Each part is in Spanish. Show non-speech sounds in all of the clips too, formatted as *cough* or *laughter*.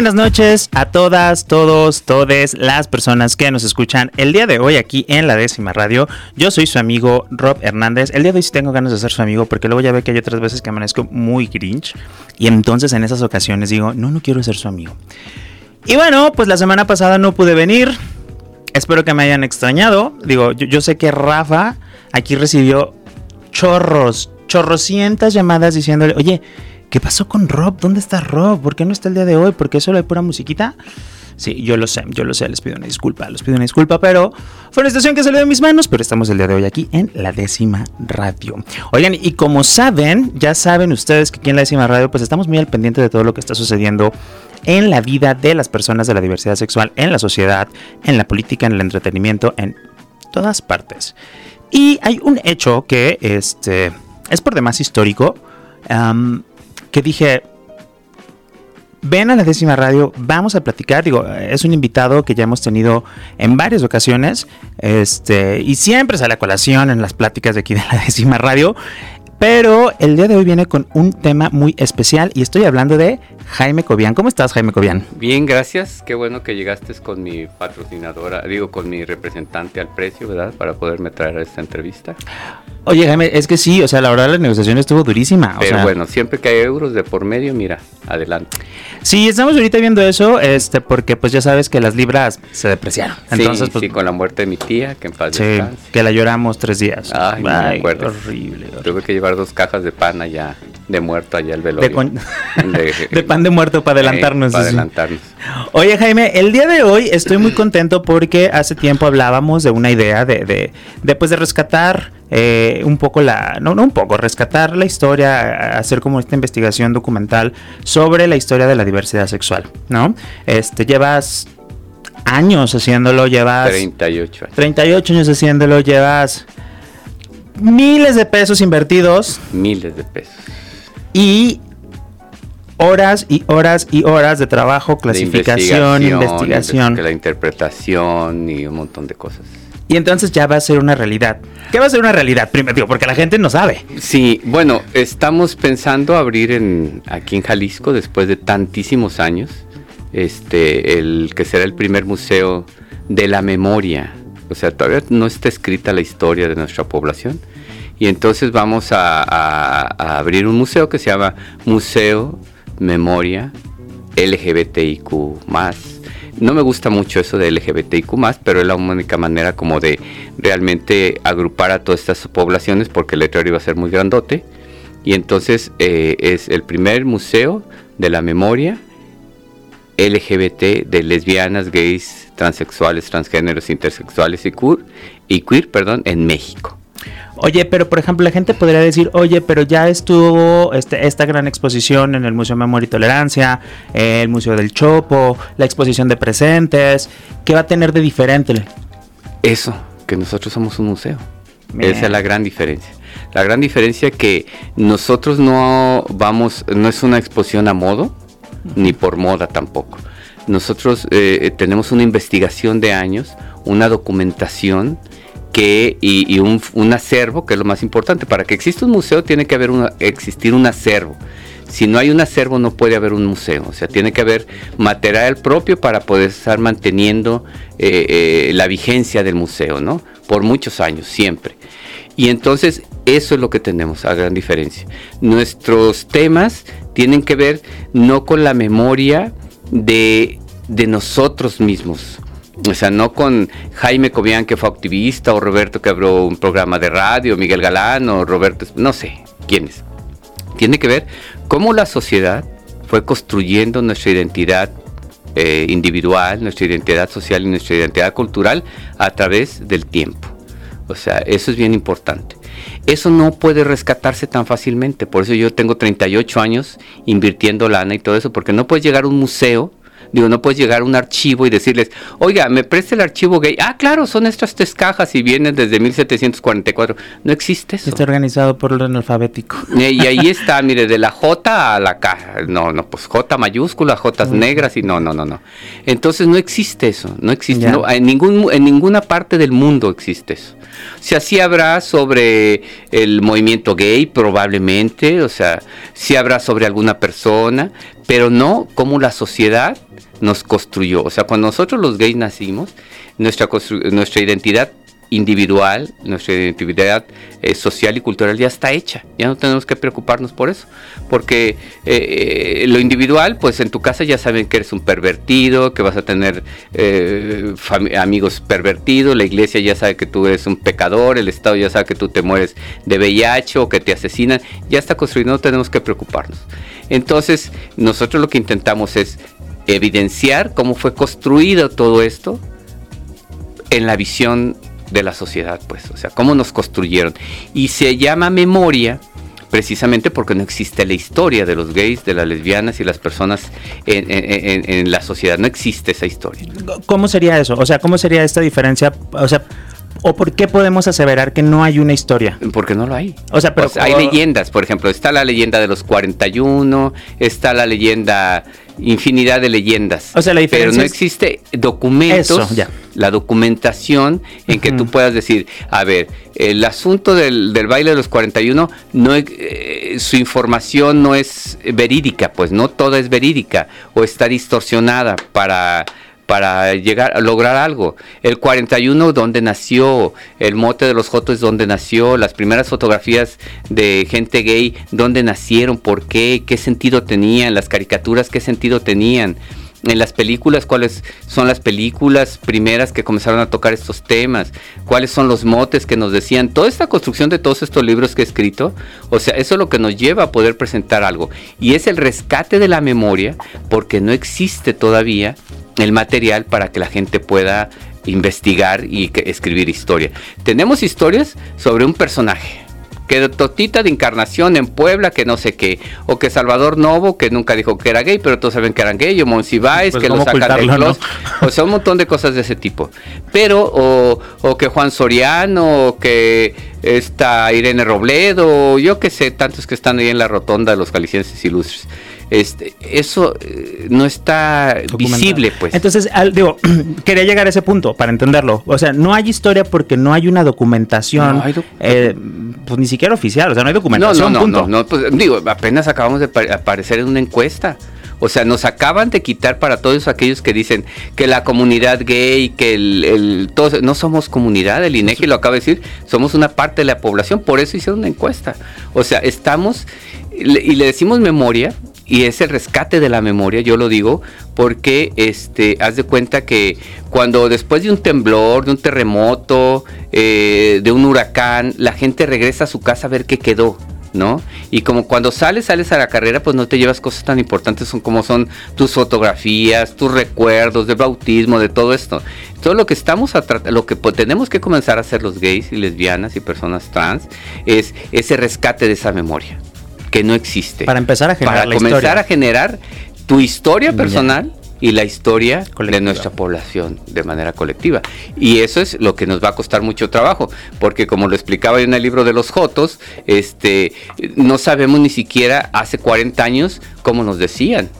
Buenas noches a todas, todos, todes las personas que nos escuchan el día de hoy aquí en la décima radio. Yo soy su amigo Rob Hernández. El día de hoy sí tengo ganas de ser su amigo porque luego ya ve que hay otras veces que amanezco muy grinch y entonces en esas ocasiones digo, no, no quiero ser su amigo. Y bueno, pues la semana pasada no pude venir. Espero que me hayan extrañado. Digo, yo, yo sé que Rafa aquí recibió chorros, chorrocientas llamadas diciéndole, oye, ¿Qué pasó con Rob? ¿Dónde está Rob? ¿Por qué no está el día de hoy? ¿Por qué solo hay pura musiquita? Sí, yo lo sé, yo lo sé, les pido una disculpa, les pido una disculpa, pero fue una situación que salió de mis manos, pero estamos el día de hoy aquí en la décima radio. Oigan, y como saben, ya saben ustedes que aquí en la décima radio, pues estamos muy al pendiente de todo lo que está sucediendo en la vida de las personas de la diversidad sexual, en la sociedad, en la política, en el entretenimiento, en todas partes. Y hay un hecho que este, es por demás histórico que dije, ven a la décima radio, vamos a platicar. Digo, es un invitado que ya hemos tenido en varias ocasiones. Este, y siempre sale a colación en las pláticas de aquí de la *laughs* décima radio. Pero el día de hoy viene con un tema muy especial y estoy hablando de Jaime Cobian. ¿Cómo estás, Jaime Cobian? Bien, gracias. Qué bueno que llegaste con mi patrocinadora, digo, con mi representante al precio, ¿verdad? Para poderme traer a esta entrevista. Oye, Jaime, es que sí, o sea, la verdad la negociación estuvo durísima. Pero bueno, siempre que hay euros de por medio, mira, adelante. Sí, estamos ahorita viendo eso, este, porque pues ya sabes que las libras se depreciaron. Entonces, sí, pues, sí, con la muerte de mi tía, que en paz sí, que la lloramos tres días. Ay, me acuerdo. Horrible, horrible. Tuve que llevar dos cajas de pan allá, de muerto allá al velorio. De, *laughs* *laughs* pan de muerto para adelantarnos. para adelantarnos. Oye, Jaime, el día de hoy estoy muy contento porque hace tiempo hablábamos de una idea de, de, de, pues, de rescatar eh, un poco la, no, no un poco, rescatar la historia, hacer como esta investigación documental sobre la historia de la diversidad sexual, ¿no? Este, llevas años haciéndolo, llevas... 38 años. 38 años haciéndolo, llevas miles de pesos invertidos. Miles de pesos. Y horas y horas y horas de trabajo, clasificación, investigación. la interpretación y un montón de cosas. Y entonces ya va a ser una realidad. ¿Qué va a ser una realidad? Primero, digo, porque la gente no sabe. Sí, bueno, estamos pensando abrir en, aquí en Jalisco después de tantísimos años, este, el que será el primer museo de la memoria. O sea, todavía no está escrita la historia de nuestra población. Y entonces vamos a, abrir un museo que se llama Museo Memoria LGBTIQ no me gusta mucho eso de LGBTIQ pero es la única manera como de realmente agrupar a todas estas poblaciones porque el letrero iba a ser muy grandote. Y entonces eh, es el primer museo de la memoria LGBT de lesbianas, gays, transexuales, transgéneros, intersexuales y queer, y queer perdón, en México. Oye, pero por ejemplo, la gente podría decir, oye, pero ya estuvo este, esta gran exposición en el Museo Memoria y Tolerancia, el Museo del Chopo, la exposición de presentes. ¿Qué va a tener de diferente? Eso, que nosotros somos un museo. Esa es la gran diferencia. La gran diferencia es que nosotros no vamos, no es una exposición a modo, ni por moda tampoco. Nosotros eh, tenemos una investigación de años, una documentación que, y, un, acervo, que es lo más importante. Para que exista un museo tiene que haber una, existir un acervo. Si no hay un acervo no puede haber un museo. O sea, tiene que haber material propio para poder estar manteniendo eh, eh, la vigencia del museo, ¿no? Por muchos años, siempre. Y entonces eso es lo que tenemos, a gran diferencia. Nuestros temas tienen que ver no con la memoria de, de nosotros mismos, o sea, no con Jaime Cobian, que fue activista, o Roberto, que abrió un programa de radio, Miguel Galán, o Roberto, no sé quiénes. Tiene que ver cómo la sociedad fue construyendo nuestra identidad eh, individual, nuestra identidad social y nuestra identidad cultural a través del tiempo. O sea, eso es bien importante. Eso no puede rescatarse tan fácilmente. Por eso yo tengo 38 años invirtiendo lana y todo eso, porque no puedes llegar a un museo Digo, no puedes llegar a un archivo y decirles, oiga, me preste el archivo gay. Ah, claro, son estas tres cajas y vienen desde 1744. No existe eso. Está organizado por orden alfabético. Y, ahí *laughs* está, mire, de la J a la K. No, no, pues J mayúscula, J negras y no, no, no, no. Entonces no existe eso. No existe. en, ningún, en ninguna parte del mundo existe eso. O sea, sí habrá sobre el movimiento gay, probablemente, o sea, sí habrá sobre alguna persona, pero no como la sociedad nos construyó. O sea, cuando nosotros los gays nacimos, nuestra, nuestra identidad individual, nuestra identidad eh, social y cultural ya está hecha. Ya no tenemos que preocuparnos por eso. Porque eh, lo individual, pues en tu casa ya saben que eres un pervertido, que vas a tener eh, amigos pervertidos, la iglesia ya sabe que tú eres un pecador, el Estado ya sabe que tú te mueres de VIH o que te asesinan. Ya está construido, no tenemos que preocuparnos. Entonces, nosotros lo que intentamos es evidenciar cómo fue construido todo esto en la visión de la sociedad, pues, o sea, cómo nos construyeron. Y se llama memoria precisamente porque no existe la historia de los gays, de las lesbianas y las personas en, la sociedad. No existe esa historia. ¿Cómo sería eso? O sea, ¿cómo sería esta diferencia? O sea, ¿O por qué podemos aseverar que no hay una historia? Porque no lo hay. O sea, pero hay leyendas, por ejemplo, está la leyenda de los 41, está la leyenda infinidad de leyendas. O sea, la pero no existe documentos, la documentación en que tú puedas decir, a ver, el asunto del, baile de los 41, no, eh, su información no es verídica, pues no toda es verídica o está distorsionada para para llegar a lograr algo. El 41 donde nació, el mote de los Jotos donde nació, las primeras fotografías de gente gay, dónde nacieron, por qué, qué sentido tenían, las caricaturas, qué sentido tenían. En las películas, cuáles son las películas primeras que comenzaron a tocar estos temas, cuáles son los motes que nos decían, toda esta construcción de todos estos libros que he escrito, o sea, eso es lo que nos lleva a poder presentar algo. Y es el rescate de la memoria, porque no existe todavía el material para que la gente pueda investigar y escribir historia. Tenemos historias sobre un personaje, que Totita de Encarnación en Puebla, que no sé qué, o que Salvador Novo, que nunca dijo que era gay, pero todos saben que eran gay, o Monsiváis, pues, que lo sacan del closet, o sea, un montón de cosas de ese tipo. Pero, o, o que Juan Soriano, o que esta Irene Robledo, yo que sé, tantos que están ahí en la rotonda de los calicienses ilustres. Este, eso eh, no está visible, pues. Entonces, digo, *clears throat* quería llegar a ese punto para entenderlo. O sea, no hay historia porque no hay una documentación, eh, pues ni siquiera oficial, o sea, no hay documentación. No, no, no, pues, digo, apenas acabamos de aparecer en una encuesta. O sea, nos acaban de quitar para todos aquellos que dicen que la comunidad gay, que el, el todos, no somos comunidad, el INEGI lo acaba de decir, somos una parte de la población, por eso hicieron una encuesta. O sea, estamos y le decimos memoria y es el rescate de la memoria, yo lo digo, porque este, haz de cuenta que cuando después de un temblor, de un terremoto, eh, de un huracán, la gente regresa a su casa a ver qué quedó. ¿no? Y como cuando sales, sales a la carrera, pues no te llevas cosas tan importantes son como son tus fotografías, tus recuerdos del bautismo, de todo esto. Todo lo que estamos a lo que tenemos que comenzar a hacer los gays y lesbianas y personas trans es ese rescate de esa memoria que no existe. Para empezar a generar Para comenzar a generar tu historia personal. y la historia de nuestra población de manera colectiva. Y eso es lo que nos va a costar mucho trabajo, porque como lo explicaba en el libro de los Jotos, este, no sabemos ni siquiera hace 40 años cómo nos decían,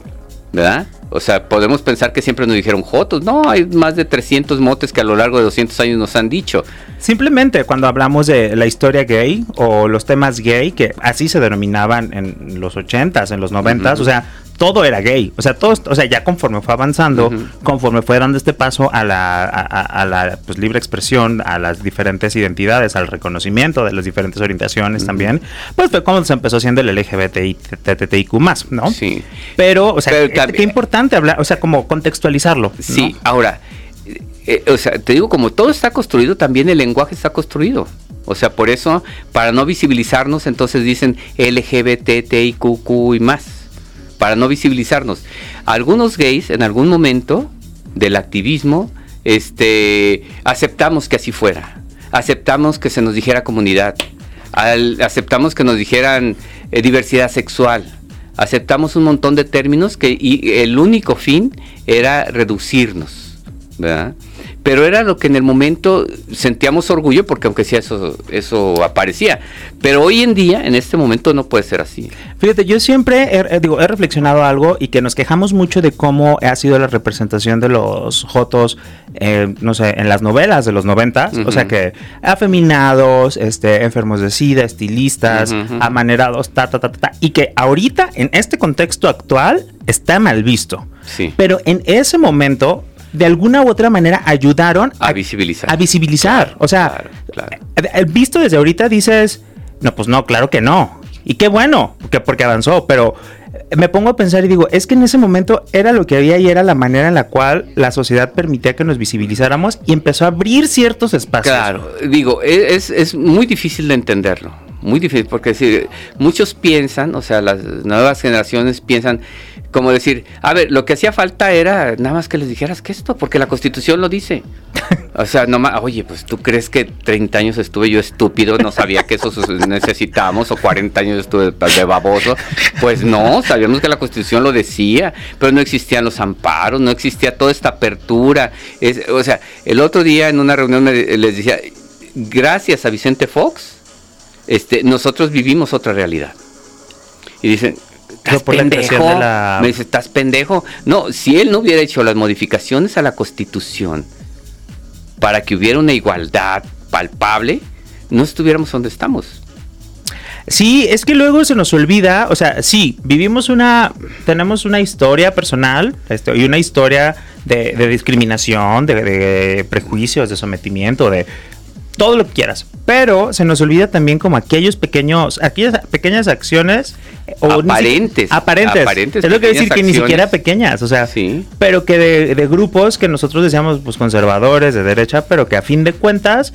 ¿verdad? O sea, podemos pensar que siempre nos dijeron Jotos. No, hay más de 300 motes que a lo largo de 200 años nos han dicho. Simplemente cuando hablamos de la historia gay o los temas gay, que así se denominaban en los 80s, en los 90s, o sea, todo era gay. O sea, todo, o sea, ya conforme fue avanzando, conforme fue dando este paso a la, a, la pues, libre expresión, a las diferentes identidades, al reconocimiento de las diferentes orientaciones también, pues fue cuando se empezó haciendo el LGBTI, TTIQ más, ¿no? Sí. Pero, o sea, qué, importante hablar, o sea, como contextualizarlo. Sí, ahora, eh, o sea, te digo, como todo está construido, también el lenguaje está construido. O sea, por eso, para no visibilizarnos, entonces dicen LGBTTIQQ y más para no visibilizarnos. Algunos gays en algún momento del activismo este, aceptamos que así fuera, aceptamos que se nos dijera comunidad, aceptamos que nos dijeran eh, diversidad sexual, aceptamos un montón de términos que y el único fin era reducirnos, ¿verdad? Pero era lo que en el momento sentíamos orgullo porque aunque sea eso eso aparecía. Pero hoy en día en este momento no puede ser así. Fíjate yo siempre he, digo he reflexionado algo y que nos quejamos mucho de cómo ha sido la representación de los jotos eh, no sé en las novelas de los noventas o sea que afeminados este enfermos de sida estilistas amanerados ta ta ta ta y que ahorita en este contexto actual está mal visto. Sí. pero en ese momento de alguna u otra manera ayudaron a, visibilizar. A visibilizar. o sea, eh, eh, visto desde ahorita dices, no, pues no, claro que no. Y qué bueno, que porque avanzó, pero eh, me pongo a pensar y digo, es que en ese momento era lo que había y era la manera en la cual la sociedad permitía que nos visibilizáramos y empezó a abrir ciertos espacios. Claro, digo, e, es, es muy difícil de entenderlo, muy difícil, porque si, muchos piensan, o sea, las nuevas generaciones piensan como decir, a ver, lo que hacía falta era nada más que les dijeras que esto, porque la constitución lo dice. *laughs* O sea, no más, oye, pues tú crees que 30 años estuve yo estúpido, no sabía que eso *laughs* necesitábamos, o 40 años estuve de baboso. Pues no, sabíamos que la constitución lo decía, pero no existían los amparos, no existía toda esta apertura. o sea, el otro día en una reunión les decía, gracias a Vicente Fox, este, nosotros vivimos otra realidad. Y dicen, ¿Estás pendejo? Me dice, ¿estás pendejo? No, si él no hubiera hecho las modificaciones a la Constitución para que hubiera una igualdad palpable, no estuviéramos donde estamos. Sí, es que luego se nos olvida, o sea, sí, vivimos una, tenemos una historia personal este, y una historia de, discriminación, de, prejuicios, de sometimiento, de todo lo que quieras. Pero se nos olvida también como aquellos pequeños, aquellas pequeñas acciones o aparentes, aparentes. aparentes. Es lo que decir que ni siquiera pequeñas, o sea, sí. pero que de, de, grupos que nosotros decíamos pues conservadores de derecha, pero que a fin de cuentas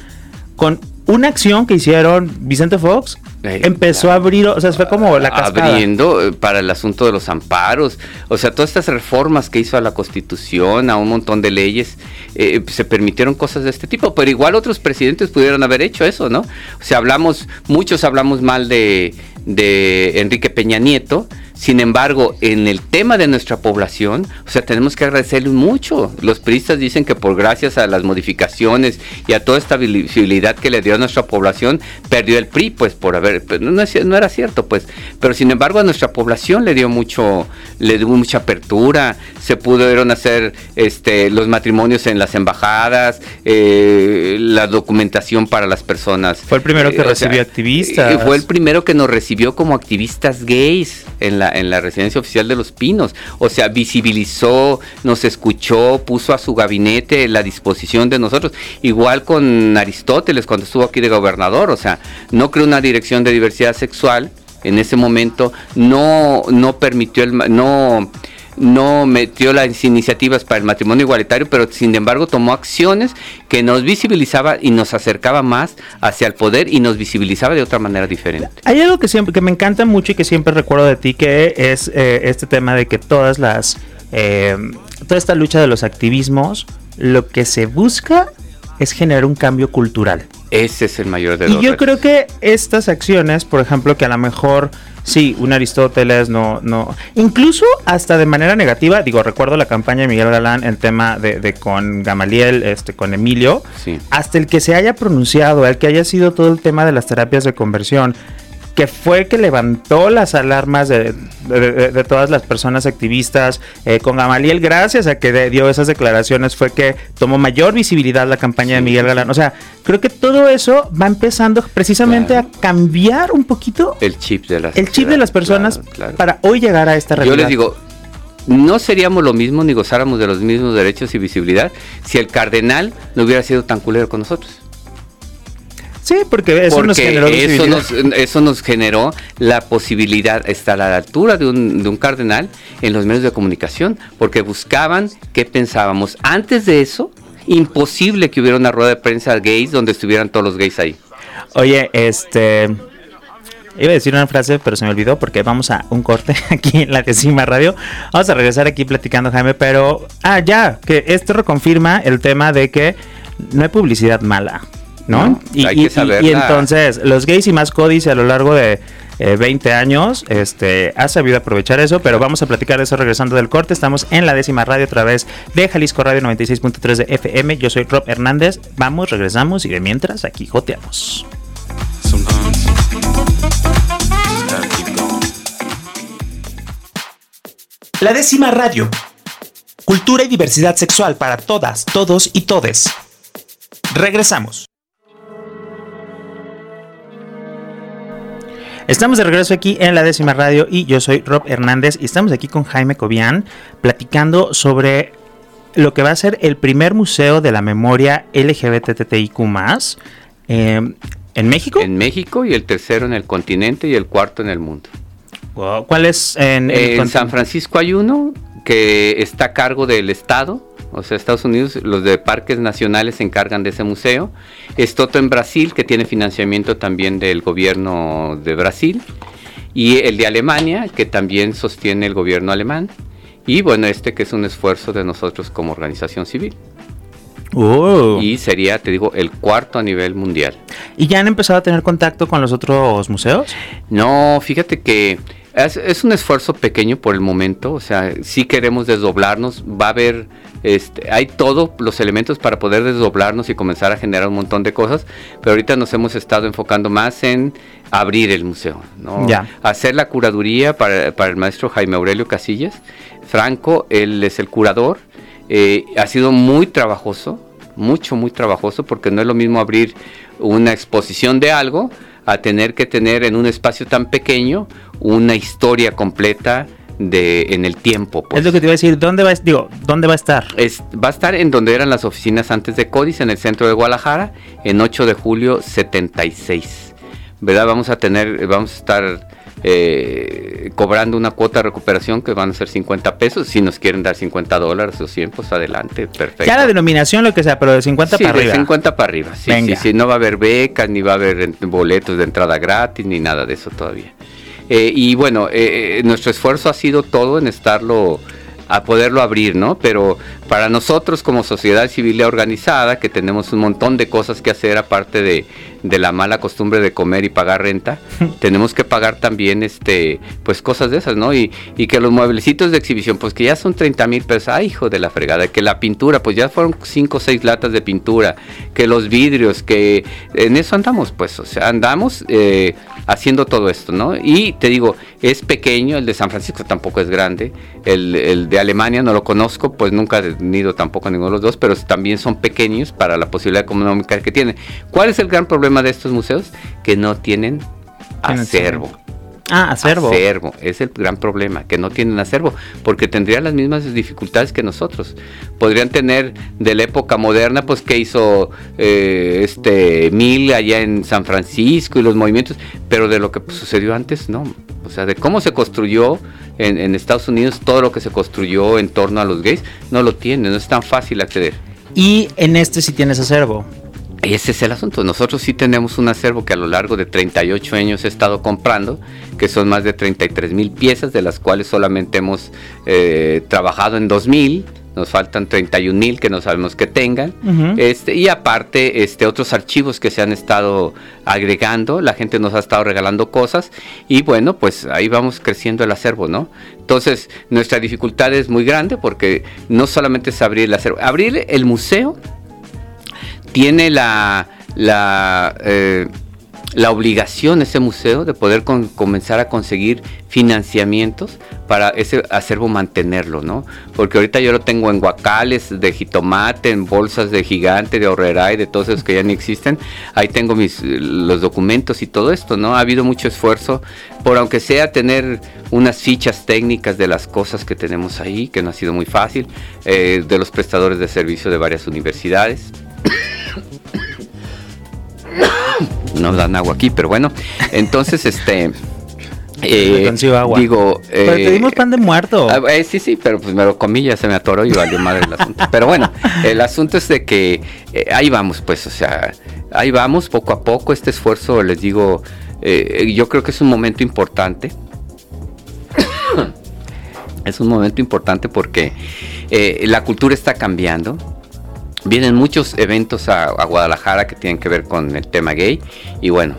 con una acción que hicieron Vicente Fox eh, empezó a abrir, o sea, fue como la cascada. Abriendo eh, para el asunto de los amparos, o sea, todas estas reformas que hizo a la Constitución, a un montón de leyes, eh, se permitieron cosas de este tipo, pero igual otros presidentes pudieron haber hecho eso, ¿no? O sea, hablamos, muchos hablamos mal de, de Enrique Peña Nieto, sin embargo, en el tema de nuestra población, o sea, tenemos que agradecerle mucho. Los priistas dicen que por gracias a las modificaciones y a toda esta visibilidad que le dio a nuestra población, perdió el PRI, pues por haber, pues, no, no, era cierto, pues. Pero sin embargo, a nuestra población le dio mucho, le dio mucha apertura, se pudieron hacer este, los matrimonios en las embajadas, eh, la documentación para las personas. Fue el primero que eh, recibió activistas. Eh, fue el primero que nos recibió como activistas gays en la en la residencia oficial de los Pinos. O sea, visibilizó, nos escuchó, puso a su gabinete la disposición de nosotros. Igual con Aristóteles cuando estuvo aquí de gobernador. O sea, no creó una dirección de diversidad sexual en ese momento, no, no permitió el... no no metió las iniciativas para el matrimonio igualitario, pero sin embargo tomó acciones que nos visibilizaba y nos acercaba más hacia el poder y nos visibilizaba de otra manera diferente. Hay algo que siempre que me encanta mucho y que siempre recuerdo de ti, que es eh, este tema de que todas las eh, toda esta lucha de los activismos, lo que se busca es generar un cambio cultural. Ese es el mayor de los Y yo creo que estas acciones, por ejemplo, que a lo mejor sí, un Aristóteles, no, no, incluso hasta de manera negativa, digo, recuerdo la campaña de Miguel Galán, el tema de, con Gamaliel, este, con Emilio, hasta el que se haya pronunciado, el que haya sido todo el tema de las terapias de conversión, que fue que levantó las alarmas de, todas las personas activistas. Eh, con Gamaliel, gracias a que dio esas declaraciones, fue que tomó mayor visibilidad la campaña de Miguel Galán. O sea, creo que todo eso va empezando precisamente a cambiar un poquito el chip de las, el chip de las personas para hoy llegar a esta realidad. Yo les digo, no seríamos lo mismo ni gozáramos de los mismos derechos y visibilidad si el cardenal no hubiera sido tan culero con nosotros. Sí, porque eso nos generó eso nos, generó la posibilidad de estar a la altura de un, de un cardenal en los medios de comunicación, porque buscaban qué pensábamos. Antes de eso, imposible que hubiera una rueda de prensa gays donde estuvieran todos los gays ahí. Oye, este... Iba a decir una frase, pero se me olvidó porque vamos a un corte *laughs* aquí en la décima radio. Vamos a regresar aquí platicando, Jaime, pero... Ah, ya, que esto reconfirma el tema de que no hay publicidad mala ¿no? y, hay que saber y, entonces, los gays y más códice a lo largo de 20 eh, años, este, ha sabido aprovechar eso, pero vamos a platicar de eso regresando del corte. Estamos en la décima radio a través de Jalisco Radio 96.3 de FM. Yo soy Rob Hernández. Vamos, regresamos y de mientras aquí joteamos. La décima radio. Cultura y diversidad sexual para todas, todos y todes. Regresamos. Estamos de regreso aquí en la décima radio y yo soy Rob Hernández y estamos aquí con Jaime Cobian platicando sobre lo que va a ser el primer museo de la memoria LGBTTIQ eh, en México. En México y el tercero en el continente y el cuarto en el mundo. ¿Cuál es en, en San Francisco hay uno que está a cargo del Estado o sea, Estados Unidos, los de parques nacionales se encargan de ese museo. Estoto en Brasil, que tiene financiamiento también del gobierno de Brasil. Y el de Alemania, que también sostiene el gobierno alemán. Y bueno, este que es un esfuerzo de nosotros como organización civil. Oh. Y sería, te digo, el cuarto a nivel mundial. ¿Y ya han empezado a tener contacto con los otros museos? No, fíjate que es, un esfuerzo pequeño por el momento, o sea, si queremos desdoblarnos, va a haber, este, hay todos los elementos para poder desdoblarnos y comenzar a generar un montón de cosas, pero ahorita nos hemos estado enfocando más en abrir el museo, ¿no? hacer la curaduría para, el maestro Jaime Aurelio Casillas, Franco, él es el curador, eh, ha sido muy trabajoso, mucho, muy trabajoso, porque no es lo mismo abrir una exposición de algo, a tener que tener en un espacio tan pequeño una historia completa de en el tiempo. Pues. Es lo que te iba a decir, ¿dónde va, digo, ¿dónde va a estar? Es, va a estar en donde eran las oficinas antes de Códice, en el centro de Guadalajara, en 8 de julio 76. ¿Verdad? Vamos a tener, vamos a estar eh, cobrando una cuota de recuperación que van a ser 50 pesos. Si nos quieren dar 50 dólares o 100, pues adelante, perfecto. Ya la denominación, lo que sea, pero de 50 para arriba. de 50 para arriba, sí, sí, sí. No va a haber becas, ni va a haber boletos de entrada gratis, ni nada de eso todavía. Eh, y bueno, eh, nuestro esfuerzo ha sido todo en estarlo a poderlo abrir, ¿no? Pero para nosotros como sociedad civil organizada, que tenemos un montón de cosas que hacer aparte de, de la mala costumbre de comer y pagar renta, *laughs* tenemos que pagar también este pues cosas de esas, ¿no? Y, y que los mueblecitos de exhibición, pues que ya son 30 mil pesos, ay hijo de la fregada, que la pintura, pues ya fueron 5 o 6 latas de pintura, que los vidrios, que en eso andamos, pues, o sea, andamos eh, haciendo todo esto, ¿no? Y te digo, es pequeño, el de San Francisco tampoco es grande, el, el de Alemania no lo conozco, pues nunca he tenido tampoco ninguno de los dos, pero también son pequeños para la posibilidad económica que tienen. ¿Cuál es el gran problema? de estos museos que no tienen acervo. Ah, acervo. Acervo, es el gran problema, que no tienen acervo, porque tendrían las mismas dificultades que nosotros. Podrían tener de la época moderna, pues que hizo eh, este Mil allá en San Francisco y los movimientos, pero de lo que sucedió antes, no. O sea, de cómo se construyó en, en Estados Unidos, todo lo que se construyó en torno a los gays, no lo tienen, no es tan fácil acceder. Y en este sí tienes acervo. Ese es el asunto. Nosotros sí tenemos un acervo que a lo largo de 38 años he estado comprando, que son más de 33 mil piezas, de las cuales solamente hemos eh, trabajado en 2 mil. Nos faltan 31 mil que no sabemos que tengan. este, y aparte, este, otros archivos que se han estado agregando. La gente nos ha estado regalando cosas. Y bueno, pues ahí vamos creciendo el acervo, ¿no? Entonces, nuestra dificultad es muy grande porque no solamente es abrir el acervo. Abrir el museo tiene la, la, eh, la obligación ese museo de poder comenzar a conseguir financiamientos para ese acervo mantenerlo, ¿no? Porque ahorita yo lo tengo en guacales de jitomate, en bolsas de gigante, de ahorrera y de todos esos que ya ni existen. Ahí tengo mis los documentos y todo esto, ¿no? Ha habido mucho esfuerzo por aunque sea tener unas fichas técnicas de las cosas que tenemos ahí, que no ha sido muy fácil, eh, de los prestadores de servicio de varias universidades. No dan agua aquí, pero bueno, entonces *laughs* este... Eh, digo, pero te dimos pan de muerto. Ah, eh, sí, sí, pero pues me lo comí, ya se me atoró y valió madre el asunto. *laughs* Pero bueno, el asunto es de que eh, ahí vamos, pues, o sea, ahí vamos poco a poco. Este esfuerzo, les digo, yo creo que es un momento importante. *coughs* es un momento importante porque la cultura está cambiando Vienen muchos eventos a, Guadalajara que tienen que ver con el tema gay y bueno.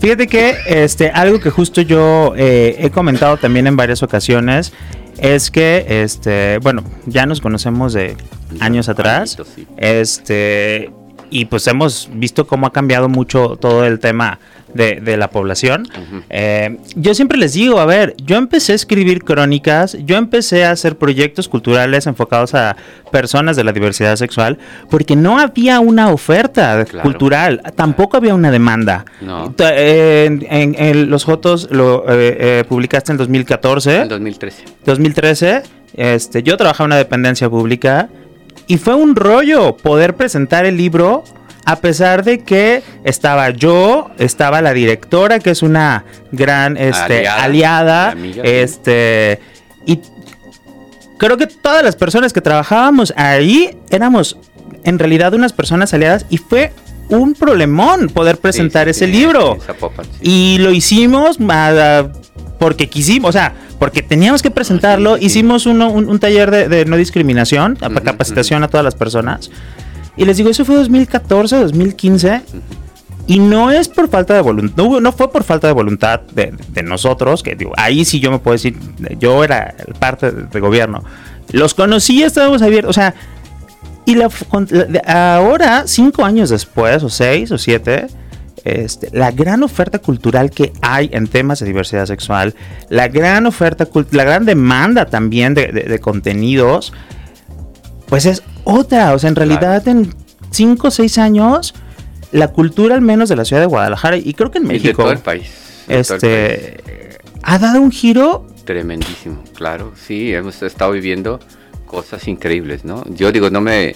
Fíjate que este algo que justo yo eh, he comentado también en varias ocasiones es que este bueno ya nos conocemos de años atrás este y pues hemos visto cómo ha cambiado mucho todo el tema de, la población. Eh, yo siempre les digo, a ver, yo empecé a escribir crónicas, yo empecé a hacer proyectos culturales enfocados a personas de la diversidad sexual, porque no había una oferta cultural, tampoco había una demanda. en, Los Jotos lo eh, eh, publicaste en 2014. En 2013. 2013. Este, yo trabajaba en una dependencia pública y fue un rollo poder presentar el libro a pesar de que estaba yo, estaba la directora, que es una gran este, aliada, este, y creo que todas las personas que trabajábamos ahí éramos en realidad unas personas aliadas y fue un problemón poder presentar ese libro. Y lo hicimos porque quisimos, o sea, porque teníamos que presentarlo. Hicimos un, taller de, no discriminación, capacitación a todas las personas. Y les digo, eso fue 2014, 2015. Y no es por falta de voluntad, no, fue por falta de voluntad de, nosotros, que digo, ahí sí yo me puedo decir, yo era parte de, gobierno. Los conocí, estábamos abiertos, o sea, y la, ahora, cinco años después, o seis o siete, este, la gran oferta cultural que hay en temas de diversidad sexual, la gran oferta, la gran demanda también de contenidos, pues es otra. O sea, en realidad en 5 o 6 años, la cultura al menos de la ciudad de Guadalajara y creo que en México. de todo el país. este, ha dado un giro. Tremendísimo, claro. Sí, hemos estado viviendo cosas increíbles, ¿no? Yo digo, no me...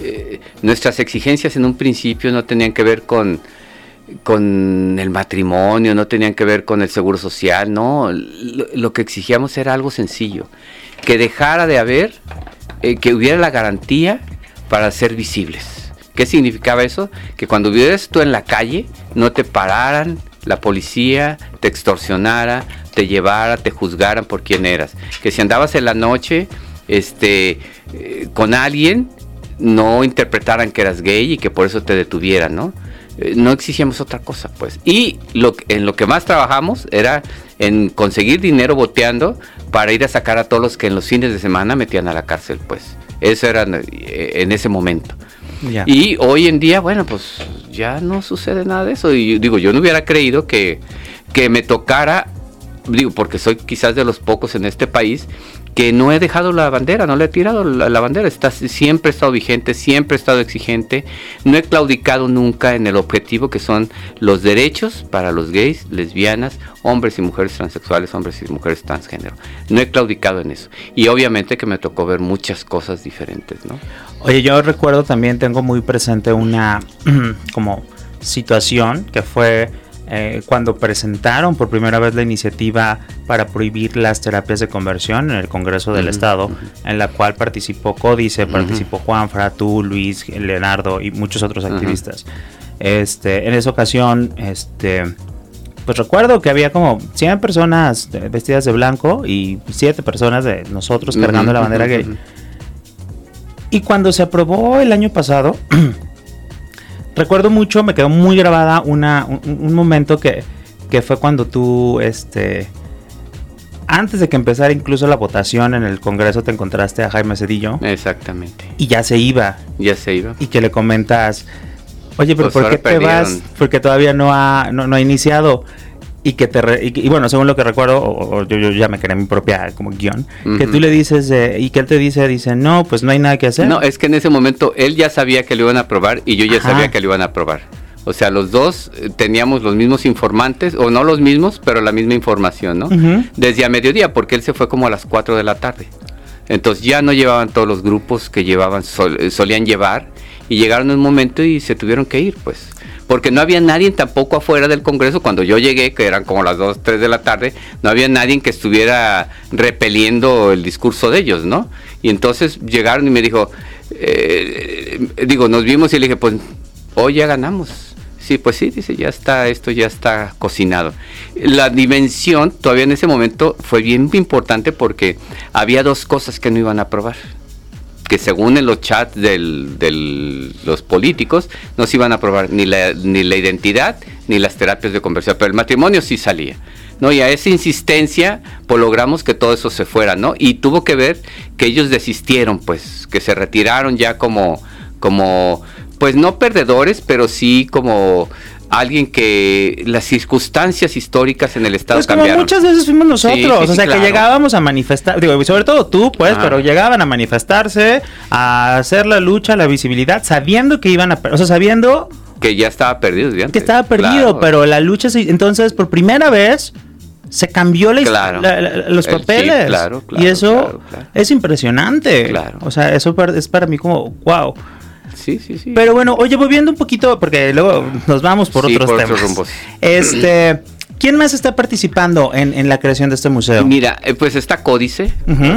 Eh, nuestras exigencias en un principio no tenían que ver con con el matrimonio, no tenían que ver con el seguro social, no, lo que exigíamos era algo sencillo, que dejara de haber eh, que hubiera la garantía para ser visibles. ¿Qué significaba eso? Que cuando vivieras tú en la calle, no te pararan la policía, te extorsionara, te llevara, te juzgaran por quién eras. Que si andabas en la noche este, eh, con alguien, no interpretaran que eras gay y que por eso te detuvieran, ¿no? Eh, no exigíamos otra cosa, pues. Y lo, en lo que más trabajamos era en conseguir dinero boteando para ir a sacar a todos los que en los fines de semana metían a la cárcel, pues. Eso era eh, en ese momento. Y hoy en día, bueno, pues ya no sucede nada de eso. Y digo, yo no hubiera creído que, que me tocara, digo, porque soy quizás de los pocos en este país que no he dejado la bandera, no le he tirado la, bandera, está, siempre he estado vigente, siempre he estado exigente, no he claudicado nunca en el objetivo que son los derechos para los gays, lesbianas, hombres y mujeres transexuales, hombres y mujeres transgénero. No he claudicado en eso. Y obviamente que me tocó ver muchas cosas diferentes, ¿no? Oye, yo recuerdo también, tengo muy presente una *clears throat* como situación que fue eh, cuando presentaron por primera vez la iniciativa para prohibir las terapias de conversión en el Congreso del Estado, en la cual participó Códice, participó Juan, tú, Luis, Leonardo y muchos otros activistas. Este, en esa ocasión, este, pues recuerdo que había como 100 personas vestidas de blanco y 7 personas de nosotros cargando la bandera gay. Y cuando se aprobó el año pasado, *clears throat* recuerdo mucho, me quedó muy grabada una, un, momento que, fue cuando tú, este, antes de que empezara incluso la votación en el Congreso, te encontraste a Jaime Cedillo. Exactamente. Y ya se iba. Ya se iba. Y que le comentas, oye, pero pues ¿por qué te vas? Porque todavía no ha, no, no ha iniciado y que te y, bueno según lo que recuerdo o, yo, ya me creé mi propia como guion que tú le dices y que él te dice dice no pues no hay nada que hacer no es que en ese momento él ya sabía que lo iban a aprobar y yo ya sabía que lo iban a aprobar o sea los dos eh, teníamos los mismos informantes o no los mismos pero la misma información no desde a mediodía porque él se fue como a las 4 de la tarde. Entonces ya no llevaban todos los grupos que llevaban eh, solían llevar y llegaron en un momento y se tuvieron que ir pues porque no había nadie tampoco afuera del Congreso cuando yo llegué, que eran como las 2, 3 de la tarde, no había nadie que estuviera repeliendo el discurso de ellos, ¿no? Y entonces llegaron y me dijo, eh, digo, nos vimos y le dije, pues hoy ya ganamos. Sí, pues sí, dice, ya está, esto ya está cocinado. La dimensión todavía en ese momento fue bien importante porque había dos cosas que no iban a aprobar. Que según en los chats de los políticos no se iban a aprobar ni la, ni la identidad ni las terapias de conversión, pero el matrimonio sí salía. ¿no? Y a esa insistencia, pues logramos que todo eso se fuera, ¿no? Y tuvo que ver que ellos desistieron, pues, que se retiraron ya como, como, pues no perdedores, pero sí como alguien que las circunstancias históricas en el estado pues como muchas veces fuimos nosotros, o sea, que llegábamos a manifestar, digo, sobre todo tú, pues, pero llegaban a manifestarse, a hacer la lucha, la visibilidad, sabiendo que iban a, o sea, sabiendo que ya estaba perdido, que estaba perdido, pero la lucha, entonces, por primera vez se cambió la, los papeles. claro, y eso es impresionante. O sea, eso es para mí como, wow. Sí, sí, sí. Pero bueno, oye, volviendo un poquito, porque luego nos vamos por otros por temas. Otros Este. ¿Quién más está participando en, la creación de este museo? Mira, eh, pues está Códice,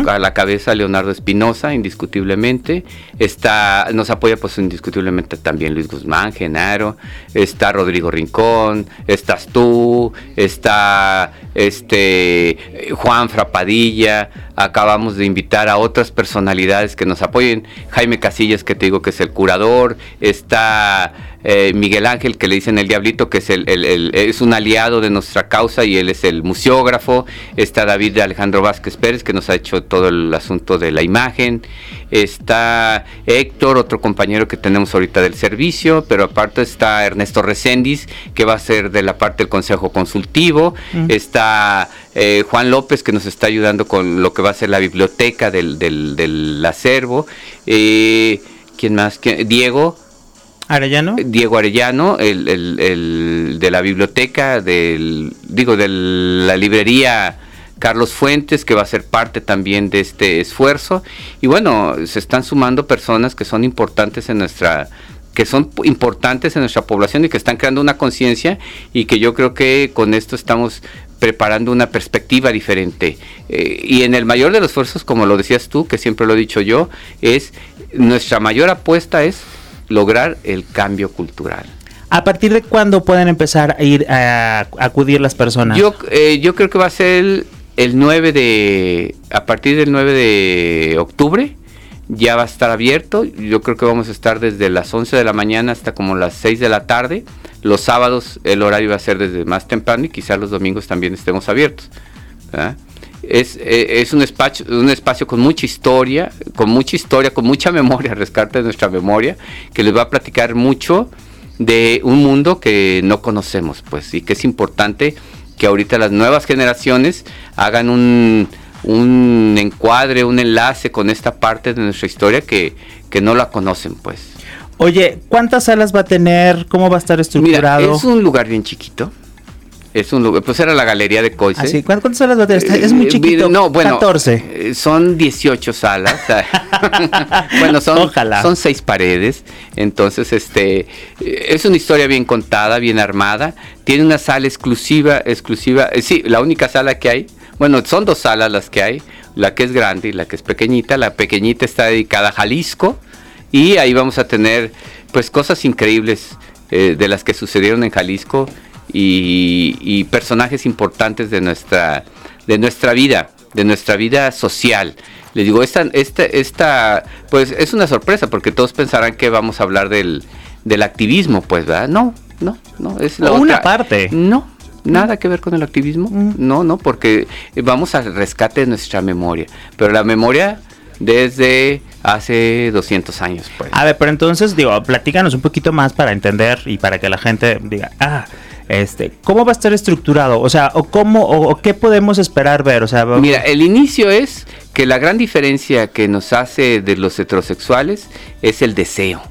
a la cabeza Leonardo Espinosa, indiscutiblemente. Está, nos apoya pues indiscutiblemente también Luis Guzmán, Genaro. Está Rodrigo Rincón, estás tú, está este Juan Frapadilla. Acabamos de invitar a otras personalidades que nos apoyen. Jaime Casillas, que te digo que es el curador. Está eh, Miguel Ángel, que le dicen el Diablito, que es, el, es un aliado de nuestra causa y él es el museógrafo. Está David Alejandro Vázquez Pérez, que nos ha hecho todo el asunto de la imagen. Está Héctor, otro compañero que tenemos ahorita del servicio, pero aparte está Ernesto Recendis, que va a ser de la parte del Consejo Consultivo. Mm. Está eh, Juan López, que nos está ayudando con lo que va a ser la biblioteca del, del, acervo. Eh, ¿Quién más? Diego Arellano. Diego Arellano, el, de la biblioteca, del, digo, de la librería Carlos Fuentes, que va a ser parte también de este esfuerzo. Y bueno, se están sumando personas que son importantes en nuestra que son importantes en nuestra población y que están creando una conciencia y que yo creo que con esto estamos preparando una perspectiva diferente. Eh, y en el mayor de los esfuerzos, como lo decías tú, que siempre lo he dicho yo, es nuestra mayor apuesta es lograr el cambio cultural. ¿A partir de cuándo pueden empezar a ir a, acudir las personas? Yo, eh, yo creo que va a ser el, 9 de, a partir del 9 de octubre, ya va a estar abierto. Yo creo que vamos a estar desde las 11 de la mañana hasta como las 6 de la tarde. Los sábados el horario va a ser desde más temprano y quizás los domingos también estemos abiertos. Es, eh, es, un, espacio, un espacio con mucha historia, con mucha historia, con mucha *laughs* memoria, rescate de nuestra memoria, que les va a platicar mucho de un mundo que no conocemos, pues, y que es importante que ahorita las nuevas generaciones hagan un, un encuadre, un enlace con esta parte de nuestra historia que, que no la conocen, pues. Oye, ¿cuántas salas va a tener? ¿Cómo va a estar estructurado? Mira, es un lugar bien chiquito. Es un lugar, pues era la galería de Coise. ¿Ah, ¿Cuántas salas va a tener? Es muy eh, chiquito. No, bueno, 14. Eh, son 18 salas. *laughs* *laughs* bueno, son, Ojalá. son seis paredes. Entonces, este, eh, es una historia bien contada, bien armada. Tiene una sala exclusiva, exclusiva. sí, la única sala que hay. Bueno, son dos salas las que hay. La que es grande y la que es pequeñita. La pequeñita está dedicada a Jalisco. Y ahí vamos a tener, pues, cosas increíbles de las que sucedieron en Jalisco y, personajes importantes de nuestra, de nuestra vida, de nuestra vida social. Les digo, esta, esta, esta, pues es una sorpresa porque todos pensarán que vamos a hablar del, del activismo, pues, ¿verdad? No, no, no, es la una parte. No, nada que ver con el activismo, mm. no, no, porque vamos al rescate de nuestra memoria, pero la memoria desde hace 200 años, pues. A ver, pero entonces, digo, platícanos un poquito más para entender y para que la gente diga, ah, este, ¿Cómo va a estar estructurado? O sea, o cómo, o, qué podemos esperar ver? O sea, Mira, el inicio es que la gran diferencia que nos hace de los heterosexuales es el deseo.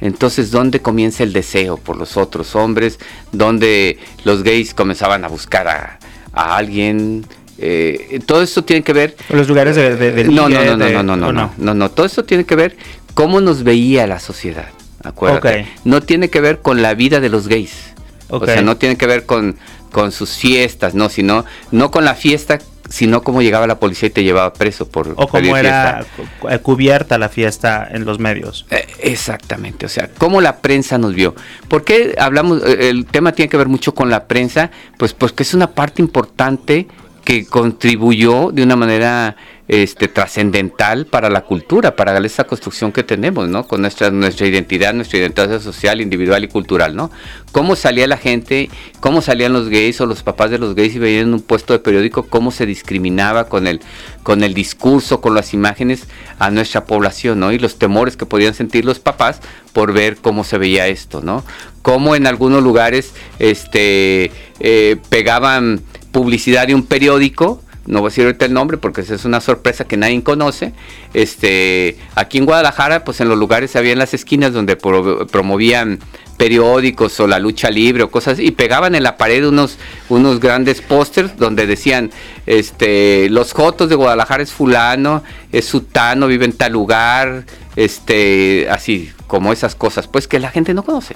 Entonces, ¿dónde comienza el deseo por los otros hombres? ¿Dónde los gays comenzaban a buscar a, alguien? Eh, todo esto tiene que ver... Los lugares de... no, no, no, no, no, no, no, no, no, no, todo esto tiene que ver cómo nos veía la sociedad. Acuérdate. No tiene que ver con la vida de los gays. O sea, no tiene que ver con, con sus fiestas, no, sino no con la fiesta, sino cómo llegaba la policía y te llevaba preso por o cómo era eh, cubierta la fiesta en los medios. Eh, exactamente, o sea, cómo la prensa nos vio. ¿Por qué hablamos eh, el tema tiene que ver mucho con la prensa? Pues porque es una parte importante que contribuyó de una manera este, trascendental para la cultura, para esa construcción que tenemos, ¿no? Con nuestra, nuestra identidad, nuestra identidad social, individual y cultural, ¿no? Cómo salía la gente, cómo salían los gays o los papás de los gays y veían un puesto de periódico, cómo se discriminaba con el, con el discurso, con las imágenes a nuestra población, ¿no? Y los temores que podían sentir los papás por ver cómo se veía esto, ¿no? Cómo en algunos lugares este, eh, pegaban publicidad de un periódico no voy a decir ahorita el nombre porque es una sorpresa que nadie conoce. Este, aquí en Guadalajara, pues en los lugares había en las esquinas donde promovían periódicos o la lucha libre o cosas y pegaban en la pared unos unos grandes pósters donde decían este los jotos de Guadalajara es fulano, es sutano, vive en tal lugar, este así como esas cosas, pues que la gente no conoce.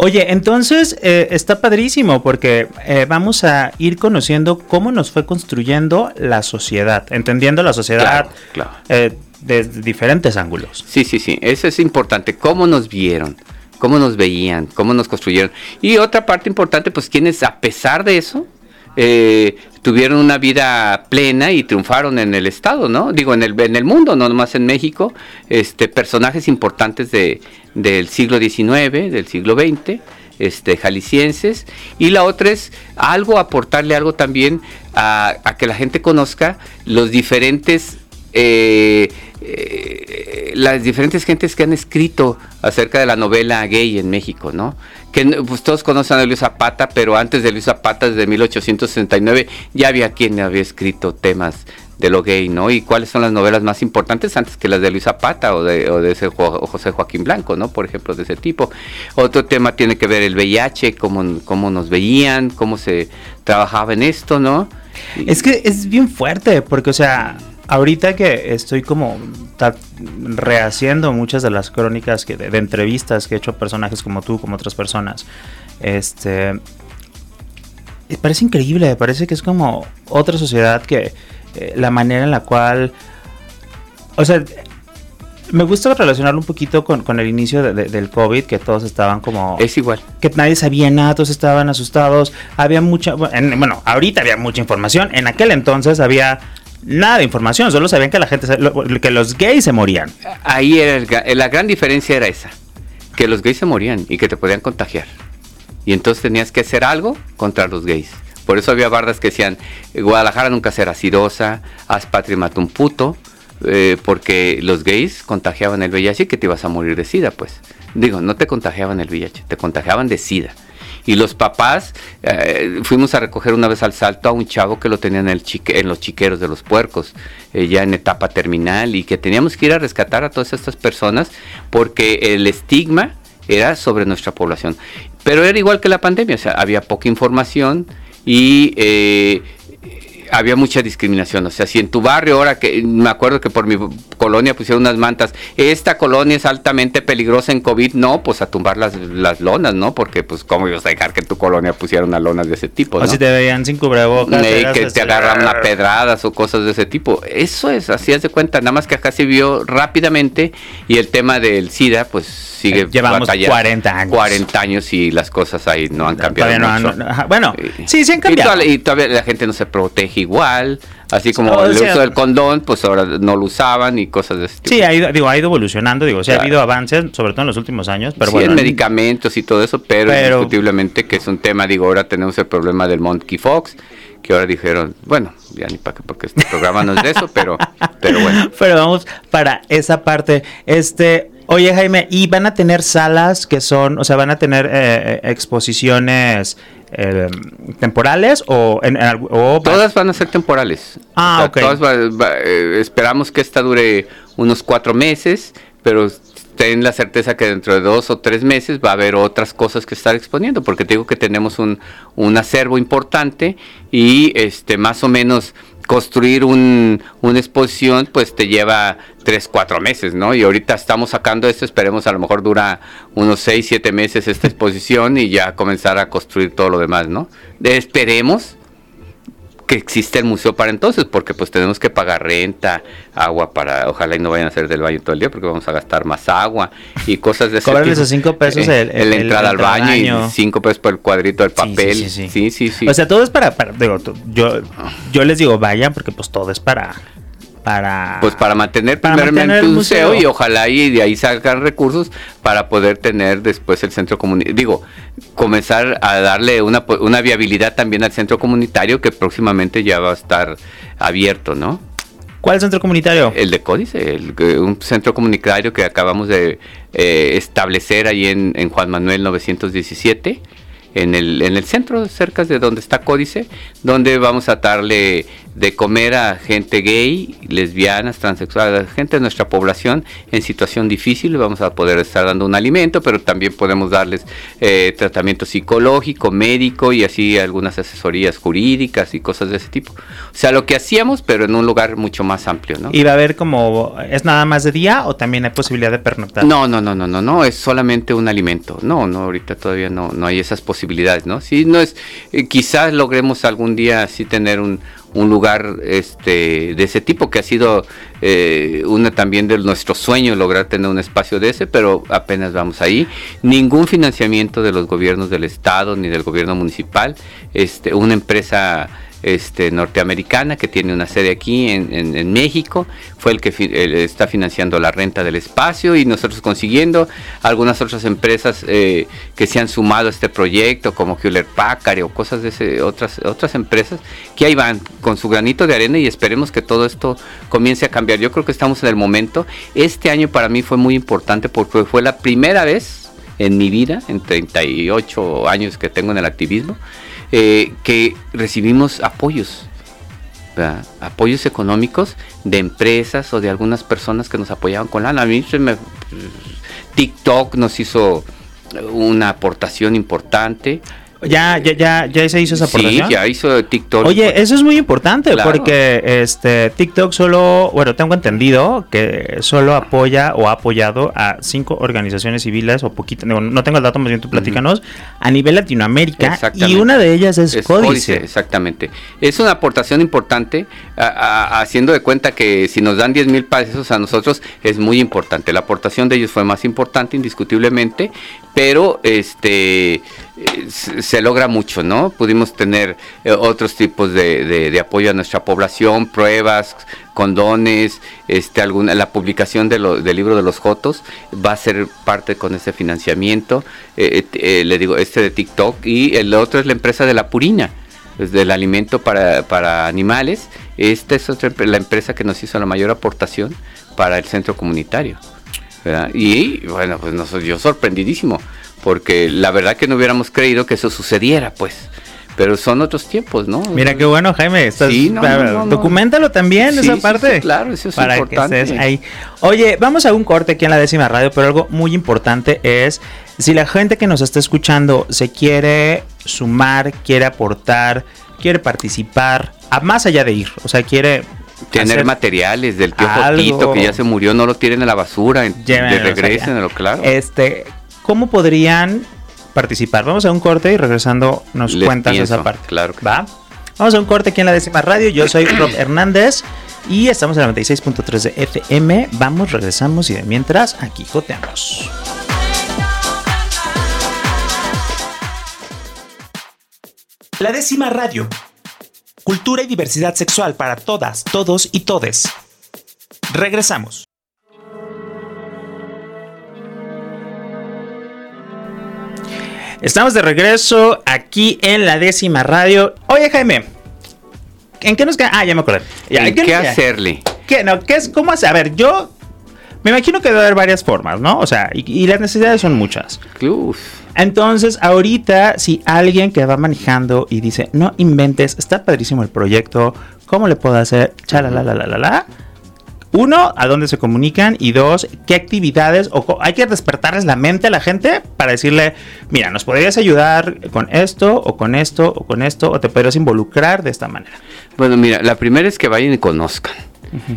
Oye, entonces eh, está padrísimo porque eh, vamos a ir conociendo cómo nos fue construyendo la sociedad, entendiendo la sociedad eh, desde diferentes ángulos. Sí, sí, sí, eso es importante, cómo nos vieron, cómo nos veían, cómo nos construyeron. Y otra parte importante, pues quienes a pesar de eso, tuvieron una vida plena y triunfaron en el estado, ¿no? Digo, en el, en el mundo, no nomás en México, este, personajes importantes de, del siglo XIX, del siglo XX, este, jaliscienses, y la otra es algo, aportarle algo también a, que la gente conozca los diferentes, eh, eh, las diferentes gentes que han escrito acerca de la novela gay en México, ¿no? Que pues, todos conocen a Luis Zapata, pero antes de Luis Zapata, desde 1869, ya había quien había escrito temas de lo gay, ¿no? Y cuáles son las novelas más importantes antes que las de Luis Zapata o de, ese José Joaquín Blanco, ¿no? Por ejemplo, de ese tipo. Otro tema tiene que ver el VIH, cómo, cómo nos veían, cómo se trabajaba en esto, ¿no? Es que es bien fuerte, porque, o sea, ahorita que estoy como rehaciendo muchas de las crónicas que, de, entrevistas que he hecho a personajes como tú, como otras personas, este... Parece increíble, parece que es como otra sociedad que eh, la manera en la cual, o sea, me gusta relacionarlo un poquito con, el inicio del COVID, que todos estaban como... Es igual. Que nadie sabía nada, todos estaban asustados. Había mucha... Bueno, ahorita había mucha información. En aquel entonces había nada de información. Solo sabían que la gente... Que los gays se morían. Ahí era la gran diferencia era esa. Que los gays se morían y que te podían contagiar. Y entonces tenías que hacer algo contra los gays. Por eso había bardas que decían, Guadalajara nunca será cirosa, haz patria mata un puto, eh, porque los gays contagiaban el VIH y que te ibas a morir de SIDA, pues. Digo, no te contagiaban el VIH, te contagiaban de SIDA. Y los papás, eh, fuimos a recoger una vez al salto a un chavo que lo tenían en, el chique, en los chiqueros de los puercos, eh, ya en etapa terminal, y que teníamos que ir a rescatar a todas estas personas porque el estigma era sobre nuestra población. Pero era igual que la pandemia, o sea, había poca información, y eh, había mucha discriminación. O sea, si en tu barrio, ahora que me acuerdo que por mi colonia pusieron unas mantas, esta colonia es altamente peligrosa en COVID, no, pues a tumbar las, las lonas, ¿no? Porque, pues, ¿cómo ibas a dejar que en tu colonia pusieran unas lonas de ese tipo? O si te veían sin cubrebocas. que te agarran a pedradas o cosas de ese tipo. Eso es, así es de cuenta. Nada más que acá se vio rápidamente y el tema del SIDA, pues sigue eh, Llevamos 40 años. 40 años y las cosas ahí no han cambiado mucho. bueno, sí, sí han cambiado. Y, todavía la gente no se protege igual. Así como el uso del condón, pues ahora no lo usaban y cosas de ese tipo. Sí, ha ido, digo, ha ido evolucionando, digo, sí ha habido avances, sobre todo en los últimos años, pero sí, en medicamentos y todo eso, pero, indiscutiblemente que es un tema, digo, ahora tenemos el problema del Monkey Fox, que ahora dijeron, bueno, ya ni para qué, porque este programa no es de eso, pero, pero bueno. *laughs* Pero vamos para esa parte, este, Oye, Jaime, ¿y van a tener salas que son, o sea, van a tener eh, eh, exposiciones eh, temporales o, en, Todas van a ser temporales. Ah, ok. esperamos que esta dure unos cuatro meses, pero ten la certeza que dentro de dos o tres meses va a haber otras cosas que estar exponiendo, porque te digo que tenemos un, un acervo importante y este más o menos construir un, una exposición pues te lleva tres, cuatro meses, ¿no? Y ahorita estamos sacando esto, esperemos a lo mejor dura unos seis, siete meses esta exposición y ya comenzar a construir todo lo demás, ¿no? esperemos que existe el museo para entonces, porque pues tenemos que pagar renta, agua para, ojalá y no vayan a hacer del baño todo el día, porque vamos a gastar más agua y cosas de ese tipo. esos cinco pesos el, el, entrada al baño, y cinco pesos por el cuadrito del papel. Sí sí, sí O sea, todo es para, digo, yo, yo les digo vayan, porque pues todo es para para... Pues para mantener primeramente un museo, y ojalá y de ahí salgan recursos para poder tener después el centro comunitario. Digo, comenzar a darle una, una viabilidad también al centro comunitario que próximamente ya va a estar abierto, ¿no? ¿Cuál centro comunitario? El de Códice, un centro comunitario que acabamos de eh, establecer ahí en, en Juan Manuel 917 en el, en el centro, cerca de donde está Códice, donde vamos a darle de comer a gente gay, lesbianas, transexuales, gente de nuestra población en situación difícil. Vamos a poder estar dando un alimento, pero también podemos darles eh, tratamiento psicológico, médico y así algunas asesorías jurídicas y cosas de ese tipo. O sea, lo que hacíamos, pero en un lugar mucho más amplio, ¿no? ¿Y va a haber como, es nada más de día o también hay posibilidad de pernoctar? No, no, no, no, no, no, es solamente un alimento. No, no, ahorita todavía no, no hay esas posibilidades, ¿no? Sí, no es, eh, quizás logremos algún día así tener un, un lugar este, de ese tipo, que ha sido eh, una también de nuestros sueños lograr tener un espacio de ese, pero apenas vamos ahí. Ningún financiamiento de los gobiernos del Estado ni del gobierno municipal. Este, una empresa este, norteamericana que tiene una sede aquí en, México, fue el que está financiando la renta del espacio y nosotros consiguiendo algunas otras empresas eh, que se han sumado a este proyecto, como Hewlett Packard o cosas de ese, otras, otras empresas, que ahí van con su granito de arena y esperemos que todo esto comience a cambiar. Yo creo que estamos en el momento. Este año para mí fue muy importante porque fue la primera vez en mi vida, en 38 años que tengo en el activismo, eh, que recibimos apoyos, apoyos económicos de empresas o de algunas personas que nos apoyaban con lana. A mí me, TikTok nos hizo una aportación importante. Ya, ya, ya, ya se hizo esa aportación. Sí, ya hizo TikTok. Oye, eso es muy importante porque este TikTok solo, bueno, tengo entendido que solo apoya o ha apoyado a cinco organizaciones civiles o poquito, no, tengo el dato, más bien tú platícanos, a nivel Latinoamérica y una de ellas es, Códice. Exactamente. Es una aportación importante, haciendo de cuenta que si nos dan 10 mil pesos a nosotros es muy importante. La aportación de ellos fue más importante, indiscutiblemente, pero este se logra mucho, ¿no? Pudimos tener eh, otros tipos de, apoyo a nuestra población, pruebas, condones, este, alguna, la publicación de del libro de los Jotos va a ser parte con ese financiamiento, eh, eh, le digo, este de TikTok, y el otro es la empresa de la Purina, del alimento para, para animales. Esta es otra, la empresa que nos hizo la mayor aportación para el centro comunitario. Y bueno, pues yo sorprendidísimo porque la verdad que no hubiéramos creído que eso sucediera, pues. Pero son otros tiempos, ¿no? Mira qué bueno, Jaime. Estás, sí, documentalo también esa parte. claro, eso es para importante. Que ahí. Oye, vamos a un corte aquí en la décima radio, pero algo muy importante es si la gente que nos está escuchando se quiere sumar, quiere aportar, quiere participar, a más allá de ir, o sea, quiere tener materiales del tío Jotito que ya se murió, no lo tiren a la basura, de regresen a lo claro. Este, ¿cómo podrían participar? Vamos a un corte y regresando nos cuentas esa parte. Claro. ¿Va? Vamos a un corte aquí en la décima radio. Yo soy Rob *clears throat* Hernández y estamos en la 96.3 de FM. Vamos, regresamos y de mientras aquí joteamos. La décima radio. Cultura y diversidad sexual para todas, todos y todes. Regresamos. Estamos de regreso aquí en la décima radio. Oye, Jaime, ¿en qué nos queda? Ah, ya me acordé. ¿En qué, hacerle? ¿Qué, no, ¿qué es, ¿Cómo hacer? A ver, yo me imagino que debe haber varias formas, ¿no? O sea, y, las necesidades son muchas. Entonces, ahorita, si alguien que va manejando y dice, no inventes, está padrísimo el proyecto, ¿cómo le puedo hacer? Chalala, la, la, la, la uno, a dónde se comunican y dos, qué actividades o hay que despertarles la mente a la gente para decirle, mira, nos podrías ayudar con esto o con esto o con esto o te podrías involucrar de esta manera. Bueno, mira, la primera es que vayan y conozcan,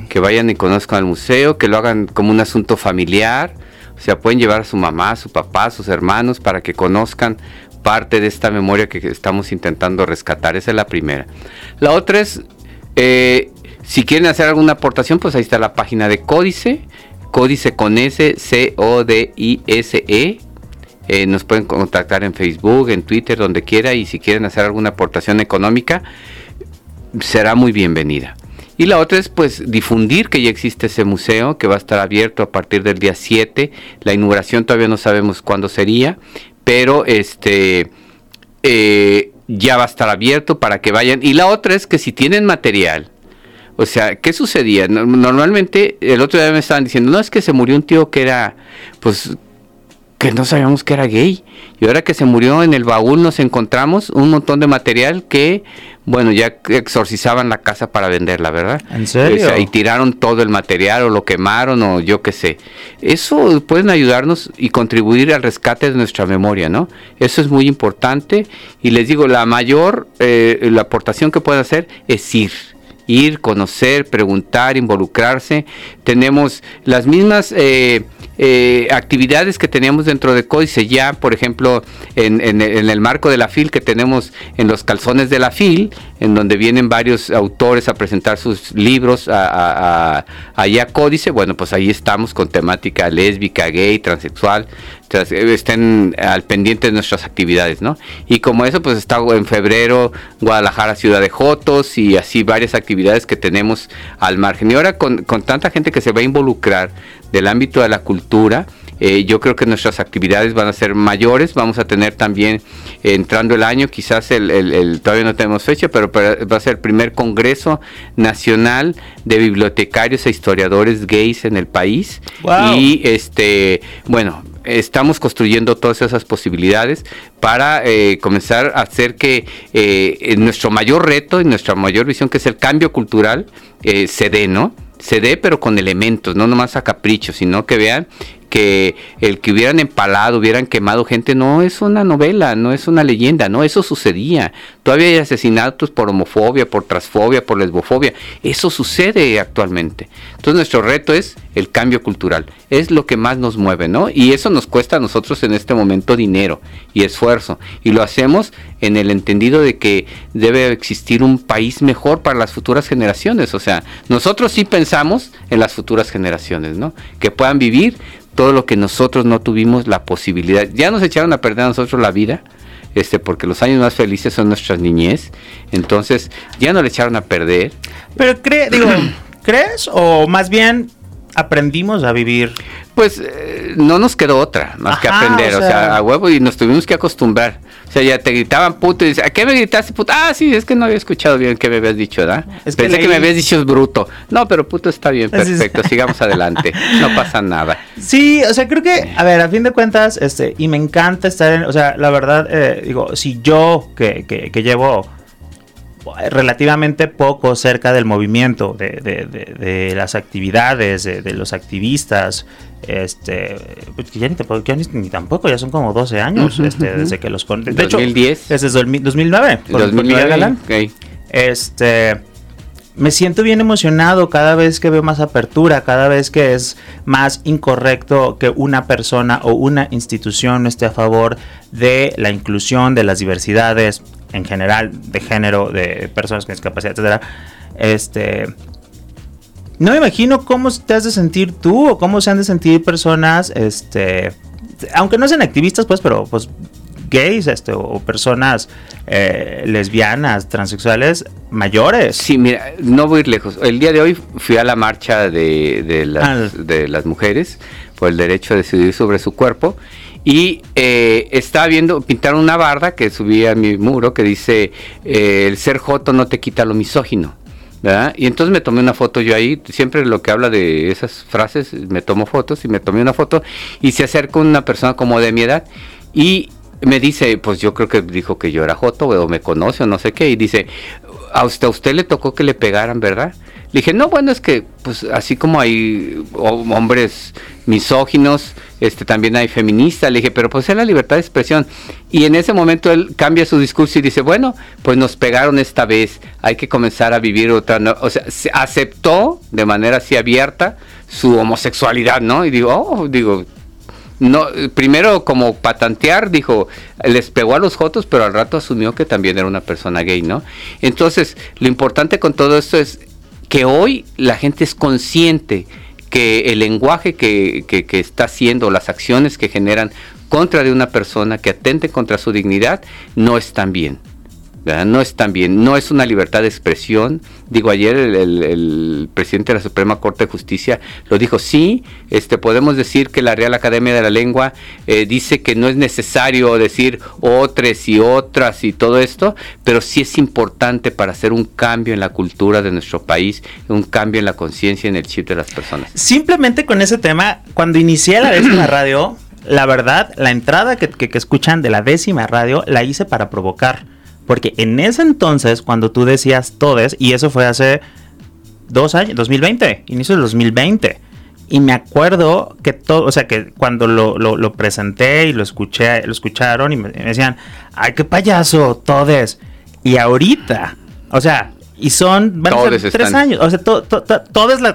que vayan y conozcan al museo, que lo hagan como un asunto familiar, o sea, pueden llevar a su mamá, a su papá, a sus hermanos para que conozcan parte de esta memoria que estamos intentando rescatar. Esa es la primera. La otra es eh, si quieren hacer alguna aportación, pues ahí está la página de Códice, Códice con S, C-O-D-I-S-E. Eh, nos pueden contactar en Facebook, en Twitter, donde quiera, y si quieren hacer alguna aportación económica, será muy bienvenida. Y la otra es pues difundir que ya existe ese museo, que va a estar abierto a partir del día 7. La inauguración todavía no sabemos cuándo sería, pero este eh, ya va a estar abierto para que vayan. Y la otra es que si tienen material, o sea, ¿qué sucedía? Normalmente, el otro día me estaban diciendo, no, es que se murió un tío que era, pues, que no sabíamos que era gay. Y ahora que se murió en el baúl nos encontramos un montón de material que, bueno, ya exorcizaban la casa para venderla, ¿verdad? ¿En serio? y tiraron todo el material o lo quemaron o yo qué sé. Eso pueden ayudarnos y contribuir al rescate de nuestra memoria, ¿no? Eso es muy importante y les digo, la mayor, eh, la aportación que pueden hacer es ir ir, conocer, preguntar, involucrarse. Tenemos las mismas eh, eh, actividades que teníamos dentro de Códice ya, por ejemplo, en, el marco de la FIL que tenemos en los calzones de la FIL, en donde vienen varios autores a presentar sus libros a, allá Códice, bueno, pues ahí estamos con temática lésbica, gay, transexual, estén al pendiente de nuestras actividades, ¿no? Y como eso, pues está en febrero Guadalajara, Ciudad de Jotos y así varias actividades que tenemos al margen. Y ahora con, con tanta gente que se va a involucrar del ámbito de la cultura, eh, yo creo que nuestras actividades van a ser mayores. Vamos a tener también, entrando el año, quizás el, todavía no tenemos fecha, pero va a ser el primer Congreso Nacional de Bibliotecarios e Historiadores Gays en el país. Y este, bueno, estamos construyendo todas esas posibilidades para eh, comenzar a hacer que eh, nuestro mayor reto y nuestra mayor visión, que es el cambio cultural, se dé, ¿no? Se dé, pero con elementos, no nomás a capricho, sino que vean que el que hubieran empalado, hubieran quemado gente, no es una novela, no es una leyenda, no, eso sucedía. Todavía hay asesinatos por homofobia, por transfobia, por lesbofobia. Eso sucede actualmente. Entonces nuestro reto es el cambio cultural. Es lo que más nos mueve, ¿no? Y eso nos cuesta a nosotros en este momento dinero y esfuerzo. Y lo hacemos en el entendido de que debe existir un país mejor para las futuras generaciones. O sea, nosotros sí pensamos en las futuras generaciones, ¿no? Que puedan vivir todo lo que nosotros no tuvimos la posibilidad. Ya nos echaron a perder a nosotros la vida, este, porque los años más felices son nuestras niñez. Entonces, ya no le echaron a perder. Pero cree, digo, *clears throat* ¿crees? O más bien aprendimos a vivir. Pues eh, no nos quedó otra más que aprender, o sea, a huevo y nos tuvimos que acostumbrar. O sea, ya te gritaban puto y dices, ¿a qué me gritaste puto? Ah, sí, es que no había escuchado bien que me habías dicho, ¿verdad? Es Pensé que, me habías dicho es bruto. No, pero puto está bien, perfecto, sigamos adelante, no pasa nada. Sí, o sea, creo que, a ver, a fin de cuentas, este, y me encanta estar en, o sea, la verdad, eh, digo, si yo que, que, que llevo relativamente poco cerca del movimiento, de, las actividades, de, los activistas. Este, pues ya ni, ni, tampoco, ya son como 12 años este, desde que los De 2010. desde 2009. 2009. Este me siento bien emocionado cada vez que veo más apertura, cada vez que es más incorrecto que una persona o una institución no esté a favor de la inclusión, de las diversidades en general, de género, de personas con discapacidad, etcétera. Este, no me imagino cómo te has de sentir tú o cómo se han de sentir personas, este, aunque no sean activistas, pues, pero pues gays este, o personas eh, lesbianas, transexuales mayores. Sí, mira, no voy a ir lejos. El día de hoy fui a la marcha de, de, las, ah. de las mujeres por el derecho a decidir sobre su cuerpo y eh, estaba viendo, pintar una barda que subí a mi muro que dice, eh, el ser joto no te quita lo misógino. ¿verdad? Y entonces me tomé una foto yo ahí, siempre lo que habla de esas frases, me tomo fotos y me tomé una foto y se acerca una persona como de mi edad y me dice, pues yo creo que dijo que yo era Joto, o me conoce o no sé qué, y dice, a usted, a usted le tocó que le pegaran, ¿verdad? Le dije, no, bueno, es que pues así como hay hombres misóginos, este también hay feministas, le dije, pero pues es la libertad de expresión. Y en ese momento él cambia su discurso y dice, bueno, pues nos pegaron esta vez, hay que comenzar a vivir otra, o sea, se aceptó de manera así abierta su homosexualidad, ¿no? Y digo, oh, digo, no, primero como patantear, dijo, les pegó a los jotos, pero al rato asumió que también era una persona gay, ¿no? Entonces, lo importante con todo esto es que hoy la gente es consciente que el lenguaje que, que, está haciendo, las acciones que generan contra de una persona que atente contra su dignidad, no están bien. No es bien, no es una libertad de expresión. Digo, ayer el, presidente de la Suprema Corte de Justicia lo dijo, sí, este, podemos decir que la Real Academia de la Lengua eh, dice que no es necesario decir otras y otras y todo esto, pero sí es importante para hacer un cambio en la cultura de nuestro país, un cambio en la conciencia en el chip de las personas. Simplemente con ese tema, cuando inicié la décima radio, la verdad, la entrada que, que escuchan de la décima radio la hice para provocar porque en ese entonces, cuando tú decías todes, y eso fue hace dos años, 2020, inicio del 2020. Y me acuerdo que todo, o sea, que cuando lo, presenté y lo escuché, lo escucharon y me, decían, ay, qué payaso, todes. Y ahorita, o sea, y son tres años. O sea, todos,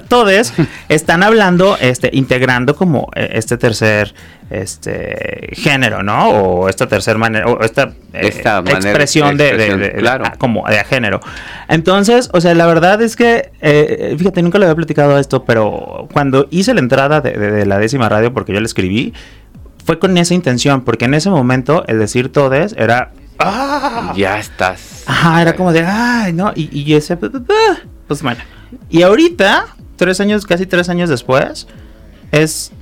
todes *laughs* están hablando, este, integrando como eh, este tercer este género, ¿no? O esta tercera manera, o esta, eh, expresión, de, claro. como de género. Entonces, o sea, la verdad es que, eh, fíjate, nunca le había platicado esto, pero cuando hice la entrada de, la décima radio, porque yo la escribí, fue con esa intención, porque en ese momento el decir todes era ¡Ah! Ya estás. Ajá, era como de, ay, no, y, y ese, pues, bueno. Y ahorita, tres años, casi tres años después, es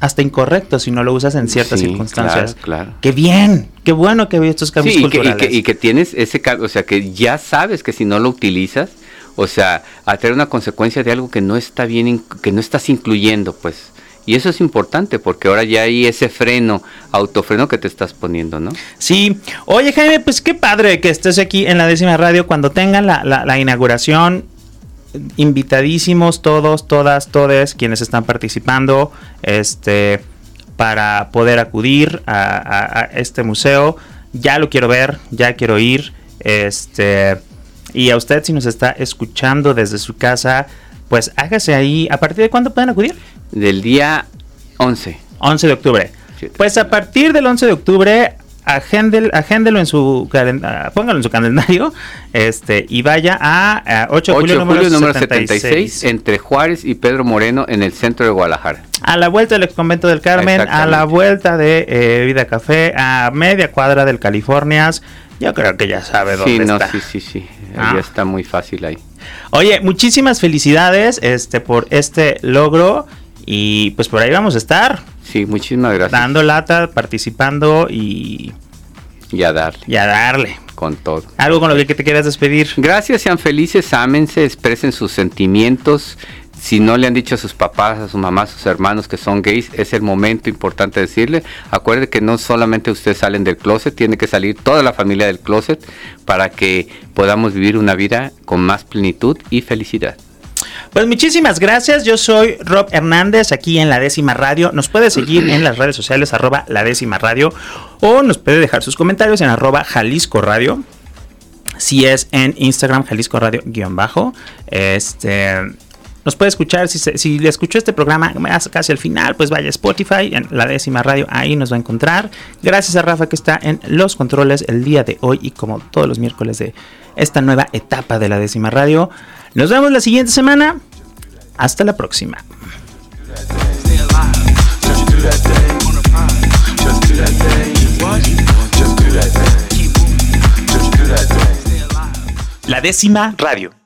hasta incorrecto si no lo usas en ciertas circunstancias. Claro, claro. Qué bien, qué bueno que veo estos cambios culturales. Y que, tienes ese cambio, o sea, que ya sabes que si no lo utilizas, o sea, a tener una consecuencia de algo que no está bien, que no estás incluyendo, pues. Y eso es importante porque ahora ya hay ese freno, autofreno que te estás poniendo, ¿no? Sí. Oye, Jaime, pues qué padre que estés aquí en la décima radio cuando tengan la, la, inauguración. Invitadísimos todos, todas, todes quienes están participando, este, para poder acudir a, a este museo. Ya lo quiero ver, ya quiero ir. Este, y a usted si nos está escuchando desde su casa, pues hágase ahí. ¿A partir de cuándo pueden acudir? Del día 11. 11 de octubre. Pues a partir del 11 de octubre, agéndelo en su póngalo en su calendario *laughs* este y vaya a, 8 de julio, número, 76. entre Juárez y Pedro Moreno en el centro de Guadalajara. A la vuelta del ex convento del Carmen, a la vuelta de eh, Vida Café, a media cuadra del Californias. Yo creo que ya sabe dónde sí, no, Sí, sí, sí. Ya ah. está muy fácil ahí. Oye, muchísimas felicidades este por este logro. Y pues por ahí vamos a estar. Sí, muchísimas gracias. Dando lata, participando y... Y a darle. Y a darle. Con todo. Algo con lo que te quieras despedir. Gracias, sean felices, ámense, expresen sus sentimientos. Si no le han dicho a sus papás, a su mamá, a sus hermanos que son gays, es el momento importante decirle. Acuerde que no solamente ustedes salen del closet, tiene que salir toda la familia del closet para que podamos vivir una vida con más plenitud y felicidad. Pues muchísimas gracias. Yo soy Rob Hernández aquí en la décima radio. Nos puede seguir en las redes sociales arroba la décima radio o nos puede dejar sus comentarios en arroba Jalisco Radio. Si es en Instagram Jalisco Radio guion bajo. Este nos puede escuchar, si, si le escuchó este programa casi al final, pues vaya a Spotify, en la décima radio, ahí nos va a encontrar. Gracias a Rafa que está en los controles el día de hoy y como todos los miércoles de esta nueva etapa de la décima radio. Nos vemos la siguiente semana. Hasta la próxima. La décima radio.